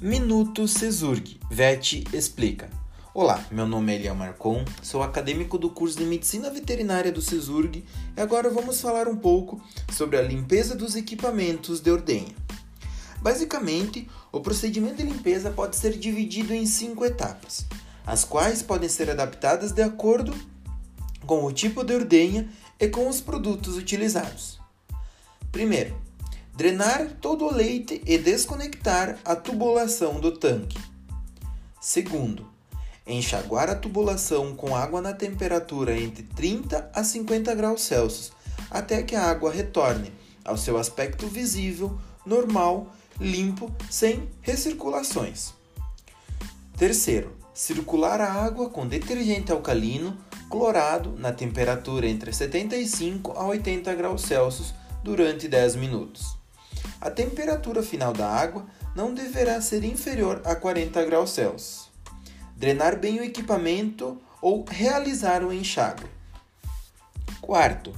Minuto Cesurg, VET explica. Olá, meu nome é Eliel Marcon, sou acadêmico do curso de Medicina Veterinária do Cesurg e agora vamos falar um pouco sobre a limpeza dos equipamentos de ordenha. Basicamente, o procedimento de limpeza pode ser dividido em cinco etapas, as quais podem ser adaptadas de acordo com o tipo de ordenha e com os produtos utilizados. Primeiro, drenar todo o leite e desconectar a tubulação do tanque. Segundo, enxaguar a tubulação com água na temperatura entre 30 a 50 graus Celsius até que a água retorne ao seu aspecto visível, normal, limpo, sem recirculações. Terceiro, circular a água com detergente alcalino clorado na temperatura entre 75 a 80 graus Celsius durante 10 minutos. A temperatura final da água não deverá ser inferior a 40 graus Celsius. Drenar bem o equipamento ou realizar o enxágue. Quarto,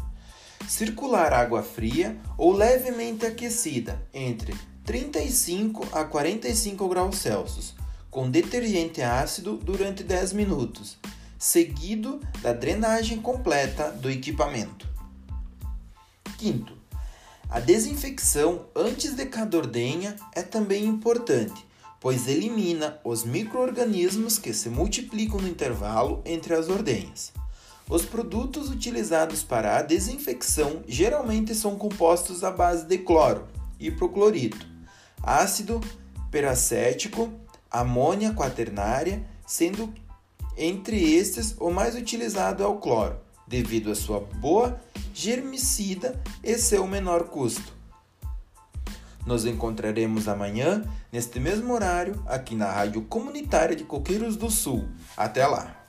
circular água fria ou levemente aquecida entre 35 a 45 graus Celsius com detergente ácido durante 10 minutos, seguido da drenagem completa do equipamento. Quinto, a desinfecção antes de cada ordenha é também importante, pois elimina os microorganismos que se multiplicam no intervalo entre as ordenhas. Os produtos utilizados para a desinfecção geralmente são compostos à base de cloro, hiproclorito, ácido peracético, amônia quaternária, sendo entre estes o mais utilizado é o cloro devido à sua boa germicida e seu menor custo. Nos encontraremos amanhã, neste mesmo horário, aqui na Rádio Comunitária de Coqueiros do Sul. Até lá!